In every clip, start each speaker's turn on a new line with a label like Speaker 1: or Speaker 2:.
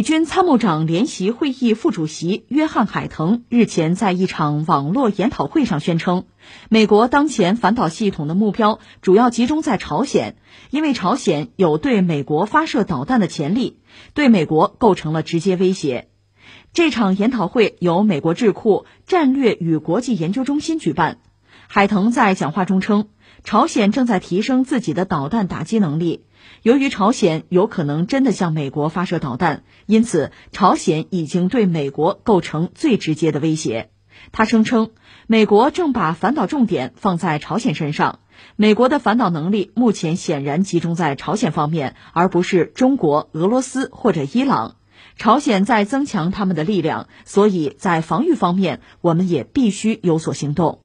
Speaker 1: 美军参谋长联席会议副主席约翰·海腾日前在一场网络研讨会上宣称，美国当前反导系统的目标主要集中在朝鲜，因为朝鲜有对美国发射导弹的潜力，对美国构成了直接威胁。这场研讨会由美国智库战略与国际研究中心举办。海腾在讲话中称，朝鲜正在提升自己的导弹打击能力。由于朝鲜有可能真的向美国发射导弹，因此朝鲜已经对美国构成最直接的威胁。他声称，美国正把反导重点放在朝鲜身上。美国的反导能力目前显然集中在朝鲜方面，而不是中国、俄罗斯或者伊朗。朝鲜在增强他们的力量，所以在防御方面，我们也必须有所行动。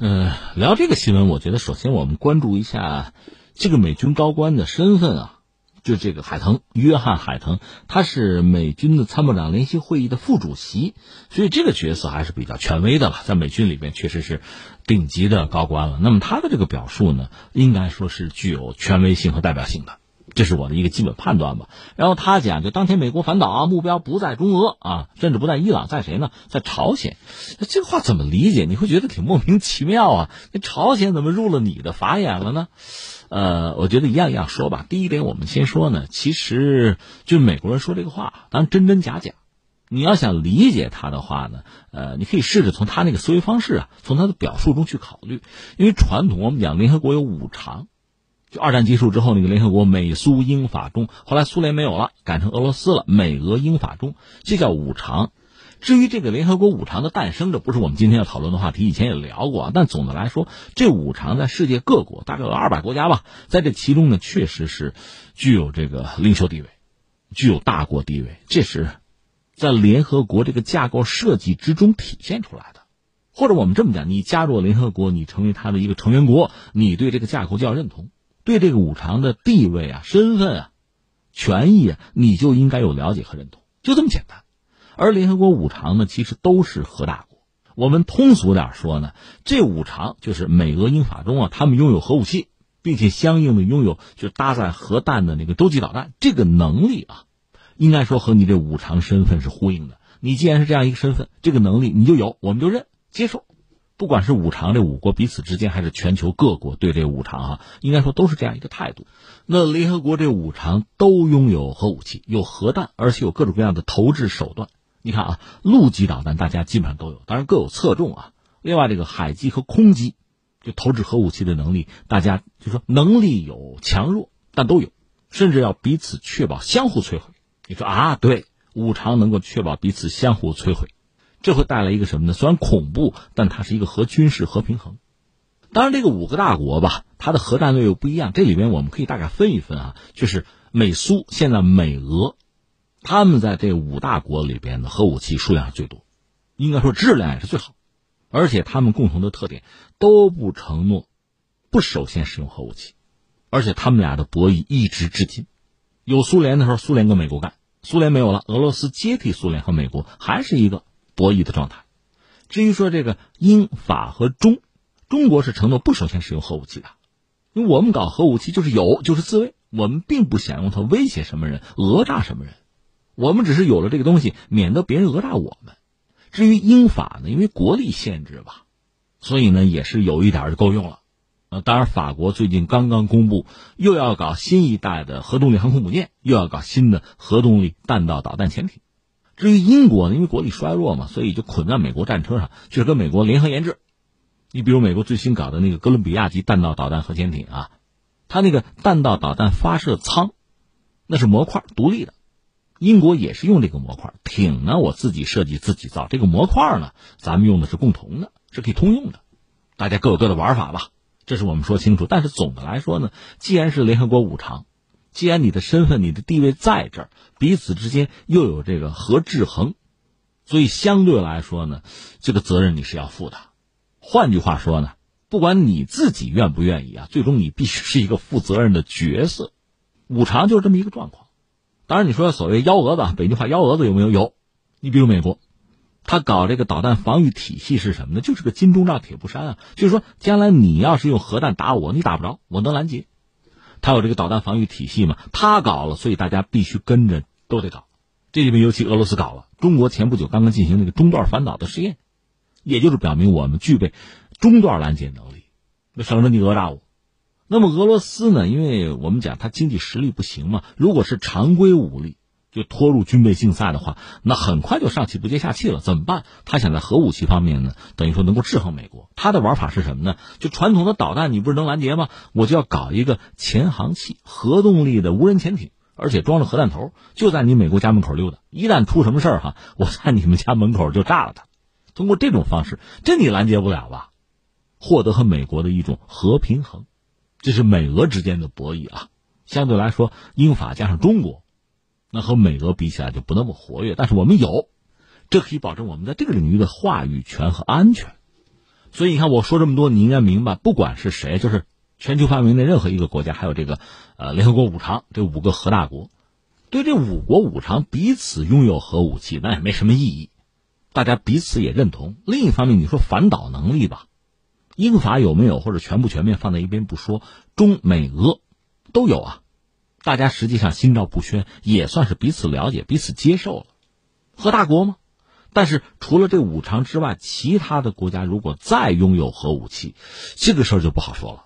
Speaker 2: 嗯，聊这个新闻，我觉得首先我们关注一下。这个美军高官的身份啊，就这个海腾，约翰·海腾，他是美军的参谋长联席会议的副主席，所以这个角色还是比较权威的了，在美军里边确实是顶级的高官了。那么他的这个表述呢，应该说是具有权威性和代表性的，这是我的一个基本判断吧。然后他讲，就当前美国反导啊，目标不在中俄啊，甚至不在伊朗，在谁呢？在朝鲜。这个话怎么理解？你会觉得挺莫名其妙啊？那朝鲜怎么入了你的法眼了呢？呃，我觉得一样一样说吧。第一点，我们先说呢，其实就美国人说这个话，当然真真假假。你要想理解他的话呢，呃，你可以试着从他那个思维方式啊，从他的表述中去考虑。因为传统我们讲联合国有五常，就二战结束之后那个联合国美苏英法中，后来苏联没有了，改成俄罗斯了，美俄英法中，这叫五常。至于这个联合国五常的诞生，这不是我们今天要讨论的话题。以前也聊过，但总的来说，这五常在世界各国大概有二百国家吧，在这其中呢，确实是具有这个领袖地位，具有大国地位。这是在联合国这个架构设计之中体现出来的。或者我们这么讲，你加入联合国，你成为他的一个成员国，你对这个架构就要认同，对这个五常的地位啊、身份啊、权益啊，你就应该有了解和认同，就这么简单。而联合国五常呢，其实都是核大国。我们通俗点说呢，这五常就是美俄英法中啊，他们拥有核武器，并且相应的拥有就搭载核弹的那个洲际导弹这个能力啊，应该说和你这五常身份是呼应的。你既然是这样一个身份，这个能力你就有，我们就认接受。不管是五常这五国彼此之间，还是全球各国对这五常啊，应该说都是这样一个态度。那联合国这五常都拥有核武器，有核弹，而且有各种各样的投掷手段。你看啊，陆基导弹大家基本上都有，当然各有侧重啊。另外，这个海基和空基，就投掷核武器的能力，大家就说能力有强弱，但都有，甚至要彼此确保相互摧毁。你说啊，对，五常能够确保彼此相互摧毁，这会带来一个什么呢？虽然恐怖，但它是一个核军事核平衡。当然，这个五个大国吧，它的核战略又不一样。这里边我们可以大概分一分啊，就是美苏现在美俄。他们在这五大国里边的核武器数量最多，应该说质量也是最好，而且他们共同的特点都不承诺不首先使用核武器，而且他们俩的博弈一直至今。有苏联的时候，苏联跟美国干；苏联没有了，俄罗斯接替苏联和美国，还是一个博弈的状态。至于说这个英法和中，中国是承诺不首先使用核武器的，因为我们搞核武器就是有就是自卫，我们并不想用它威胁什么人、讹诈什么人。我们只是有了这个东西，免得别人讹诈我们。至于英法呢，因为国力限制吧，所以呢也是有一点就够用了。呃，当然，法国最近刚刚公布，又要搞新一代的核动力航空母舰，又要搞新的核动力弹道导弹潜艇。至于英国呢，因为国力衰弱嘛，所以就捆在美国战车上，就是跟美国联合研制。你比如美国最新搞的那个哥伦比亚级弹道导弹核潜艇啊，它那个弹道导弹发射舱，那是模块独立的。英国也是用这个模块，艇呢我自己设计自己造，这个模块呢咱们用的是共同的，是可以通用的，大家各有各的玩法吧，这是我们说清楚。但是总的来说呢，既然是联合国五常，既然你的身份、你的地位在这儿，彼此之间又有这个核制衡，所以相对来说呢，这个责任你是要负的。换句话说呢，不管你自己愿不愿意啊，最终你必须是一个负责任的角色。五常就是这么一个状况。当然，你说所谓幺蛾子，北京话幺蛾子有没有？有。你比如美国，他搞这个导弹防御体系是什么呢？就是个金钟罩铁布衫啊。就是说，将来你要是用核弹打我，你打不着，我能拦截。他有这个导弹防御体系嘛？他搞了，所以大家必须跟着都得搞。这里面尤其俄罗斯搞了。中国前不久刚刚进行那个中段反导的试验，也就是表明我们具备中段拦截能力，省得你讹诈我。那么俄罗斯呢？因为我们讲它经济实力不行嘛，如果是常规武力就拖入军备竞赛的话，那很快就上气不接下气了。怎么办？他想在核武器方面呢，等于说能够制衡美国。他的玩法是什么呢？就传统的导弹，你不是能拦截吗？我就要搞一个潜航器，核动力的无人潜艇。而且装着核弹头，就在你美国家门口溜达。一旦出什么事儿哈，我在你们家门口就炸了它。通过这种方式，这你拦截不了吧？获得和美国的一种核平衡，这是美俄之间的博弈啊。相对来说，英法加上中国，那和美俄比起来就不那么活跃。但是我们有，这可以保证我们在这个领域的话语权和安全。所以你看，我说这么多，你应该明白，不管是谁，就是。全球范围内任何一个国家，还有这个，呃，联合国五常这五个核大国，对这五国五常彼此拥有核武器，那也没什么意义。大家彼此也认同。另一方面，你说反导能力吧，英法有没有或者全部全面放在一边不说，中美俄都有啊。大家实际上心照不宣，也算是彼此了解、彼此接受了。核大国吗？但是除了这五常之外，其他的国家如果再拥有核武器，这个事儿就不好说了。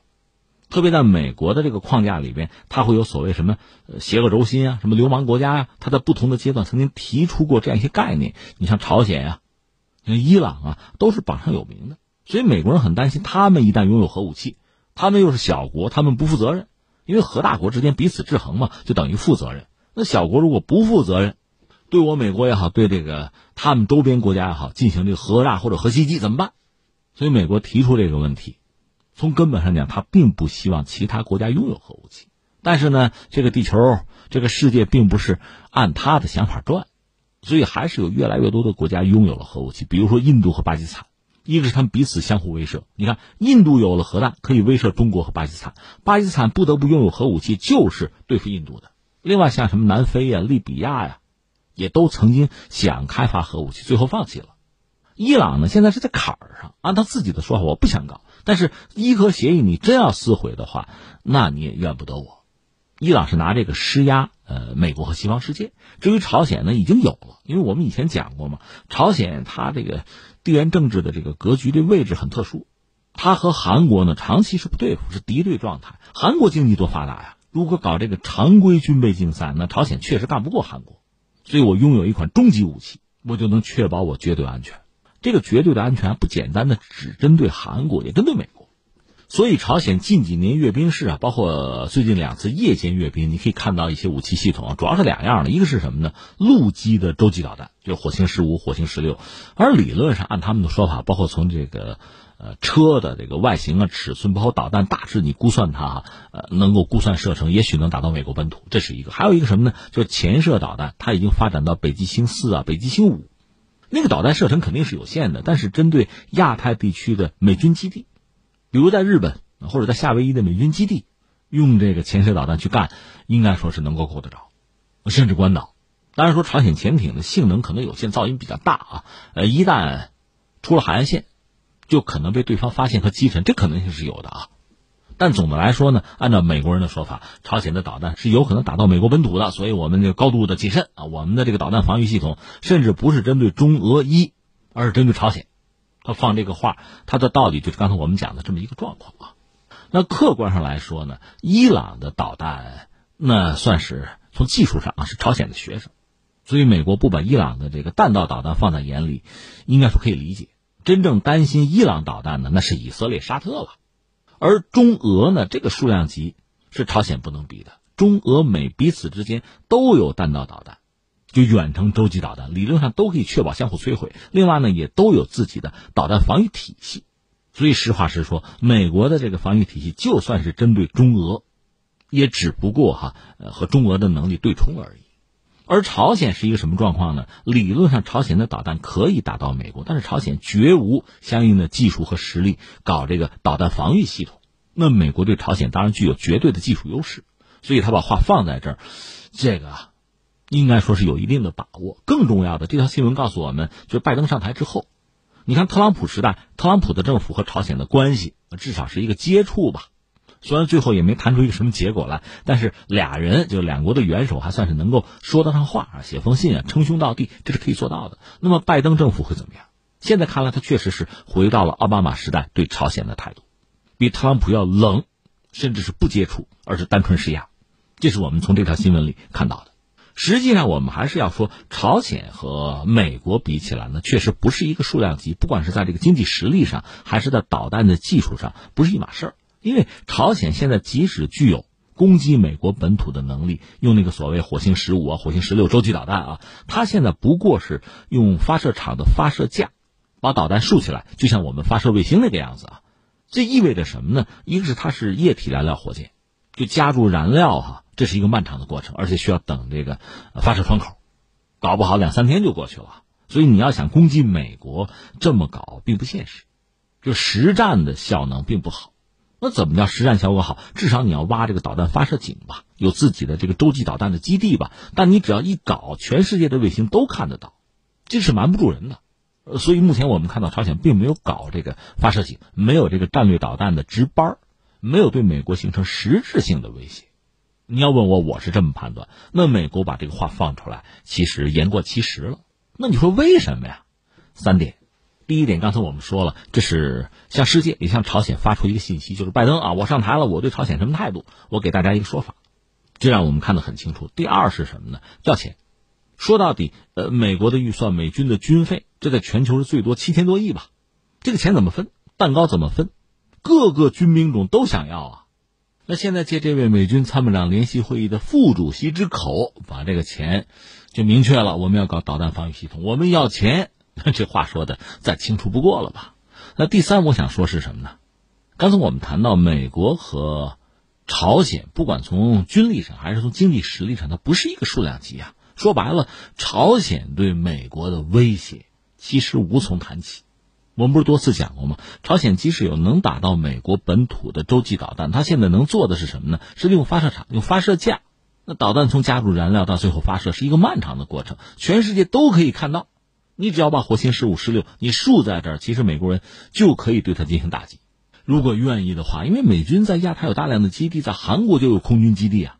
Speaker 2: 特别在美国的这个框架里边，它会有所谓什么邪恶轴心啊，什么流氓国家呀，它在不同的阶段曾经提出过这样一些概念。你像朝鲜呀，像伊朗啊，都是榜上有名的。所以美国人很担心，他们一旦拥有核武器，他们又是小国，他们不负责任，因为核大国之间彼此制衡嘛，就等于负责任。那小国如果不负责任，对我美国也好，对这个他们周边国家也好，进行这个核炸或者核袭击怎么办？所以美国提出这个问题。从根本上讲，他并不希望其他国家拥有核武器。但是呢，这个地球、这个世界并不是按他的想法转，所以还是有越来越多的国家拥有了核武器。比如说印度和巴基斯坦，一个是他们彼此相互威慑。你看，印度有了核弹，可以威慑中国和巴基斯坦；巴基斯坦不得不拥有核武器，就是对付印度的。另外，像什么南非呀、利比亚呀，也都曾经想开发核武器，最后放弃了。伊朗呢，现在是在坎儿上，按他自己的说法，我不想搞。但是伊核协议你真要撕毁的话，那你也怨不得我。伊朗是拿这个施压，呃，美国和西方世界。至于朝鲜呢，已经有了，因为我们以前讲过嘛，朝鲜它这个地缘政治的这个格局的位置很特殊，它和韩国呢长期是不对付，是敌对状态。韩国经济多发达呀，如果搞这个常规军备竞赛，那朝鲜确实干不过韩国。所以我拥有一款终极武器，我就能确保我绝对安全。这个绝对的安全不简单的只针对韩国，也针对美国。所以朝鲜近几年阅兵式啊，包括最近两次夜间阅兵，你可以看到一些武器系统，主要是两样的，一个是什么呢？陆基的洲际导弹，就火星十五、火星十六。而理论上，按他们的说法，包括从这个呃车的这个外形啊、尺寸，包括导弹大致，你估算它哈呃能够估算射程，也许能打到美国本土，这是一个。还有一个什么呢？就是潜射导弹，它已经发展到北极星四啊、北极星五。那个导弹射程肯定是有限的，但是针对亚太地区的美军基地，比如在日本或者在夏威夷的美军基地，用这个潜射导弹去干，应该说是能够够得着，甚至关岛。当然说朝鲜潜艇的性能可能有限，噪音比较大啊，呃，一旦出了海岸线，就可能被对方发现和击沉，这可能性是有的啊。但总的来说呢，按照美国人的说法，朝鲜的导弹是有可能打到美国本土的，所以我们就高度的谨慎啊。我们的这个导弹防御系统，甚至不是针对中俄一，而是针对朝鲜。他放这个话，他的道理就是刚才我们讲的这么一个状况啊。那客观上来说呢，伊朗的导弹那算是从技术上啊是朝鲜的学生，所以美国不把伊朗的这个弹道导弹放在眼里，应该说可以理解。真正担心伊朗导弹的，那是以色列、沙特了。而中俄呢，这个数量级是朝鲜不能比的。中俄美彼此之间都有弹道导弹，就远程洲际导弹，理论上都可以确保相互摧毁。另外呢，也都有自己的导弹防御体系。所以实话实说，美国的这个防御体系就算是针对中俄，也只不过哈呃和中俄的能力对冲而已。而朝鲜是一个什么状况呢？理论上，朝鲜的导弹可以打到美国，但是朝鲜绝无相应的技术和实力搞这个导弹防御系统。那美国对朝鲜当然具有绝对的技术优势，所以他把话放在这儿，这个应该说是有一定的把握。更重要的，这条新闻告诉我们，就是拜登上台之后，你看特朗普时代，特朗普的政府和朝鲜的关系至少是一个接触吧。虽然最后也没谈出一个什么结果来，但是俩人就两国的元首还算是能够说得上话啊，写封信啊，称兄道弟，这是可以做到的。那么拜登政府会怎么样？现在看来，他确实是回到了奥巴马时代对朝鲜的态度，比特朗普要冷，甚至是不接触，而是单纯施压。这是我们从这条新闻里看到的。实际上，我们还是要说，朝鲜和美国比起来呢，确实不是一个数量级，不管是在这个经济实力上，还是在导弹的技术上，不是一码事儿。因为朝鲜现在即使具有攻击美国本土的能力，用那个所谓火星十五啊、火星十六洲际导弹啊，它现在不过是用发射场的发射架把导弹竖起来，就像我们发射卫星那个样子啊。这意味着什么呢？一个是它是液体燃料火箭，就加入燃料哈，这是一个漫长的过程，而且需要等这个发射窗口，搞不好两三天就过去了。所以你要想攻击美国，这么搞并不现实，就实战的效能并不好。那怎么叫实战效果好？至少你要挖这个导弹发射井吧，有自己的这个洲际导弹的基地吧。但你只要一搞，全世界的卫星都看得到，这是瞒不住人的。所以目前我们看到朝鲜并没有搞这个发射井，没有这个战略导弹的值班，没有对美国形成实质性的威胁。你要问我，我是这么判断。那美国把这个话放出来，其实言过其实了。那你说为什么呀？三点。第一点，刚才我们说了，这是向世界也向朝鲜发出一个信息，就是拜登啊，我上台了，我对朝鲜什么态度？我给大家一个说法，这让我们看得很清楚。第二是什么呢？要钱。说到底，呃，美国的预算，美军的军费，这在全球是最多七千多亿吧？这个钱怎么分？蛋糕怎么分？各个军兵种都想要啊。那现在借这位美军参谋长联席会议的副主席之口，把这个钱就明确了，我们要搞导弹防御系统，我们要钱。这话说的再清楚不过了吧？那第三，我想说是什么呢？刚才我们谈到美国和朝鲜，不管从军力上还是从经济实力上，它不是一个数量级啊。说白了，朝鲜对美国的威胁其实无从谈起。我们不是多次讲过吗？朝鲜即使有能打到美国本土的洲际导弹，它现在能做的是什么呢？是利用发射场、用发射架。那导弹从加入燃料到最后发射是一个漫长的过程，全世界都可以看到。你只要把火星十五、十六你竖在这儿，其实美国人就可以对它进行打击。如果愿意的话，因为美军在亚太有大量的基地，在韩国就有空军基地啊，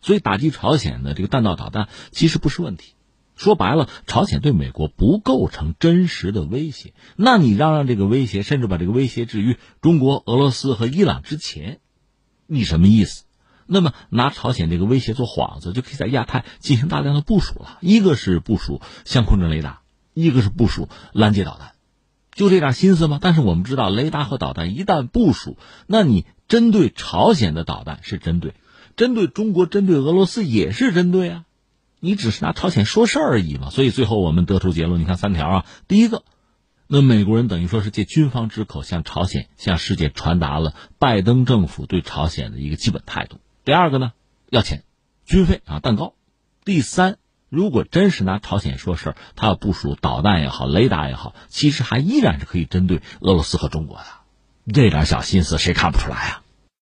Speaker 2: 所以打击朝鲜的这个弹道导弹其实不是问题。说白了，朝鲜对美国不构成真实的威胁。那你让让这个威胁，甚至把这个威胁置于中国、俄罗斯和伊朗之前，你什么意思？那么拿朝鲜这个威胁做幌子，就可以在亚太进行大量的部署了。一个是部署相控阵雷达。一个是部署拦截导弹，就这点心思吗？但是我们知道，雷达和导弹一旦部署，那你针对朝鲜的导弹是针对，针对中国、针对俄罗斯也是针对啊。你只是拿朝鲜说事而已嘛。所以最后我们得出结论，你看三条啊。第一个，那美国人等于说是借军方之口向朝鲜、向世界传达了拜登政府对朝鲜的一个基本态度。第二个呢，要钱、军费啊、蛋糕。第三。如果真是拿朝鲜说事儿，他要部署导弹也好，雷达也好，其实还依然是可以针对俄罗斯和中国的，这点小心思谁看不出来啊？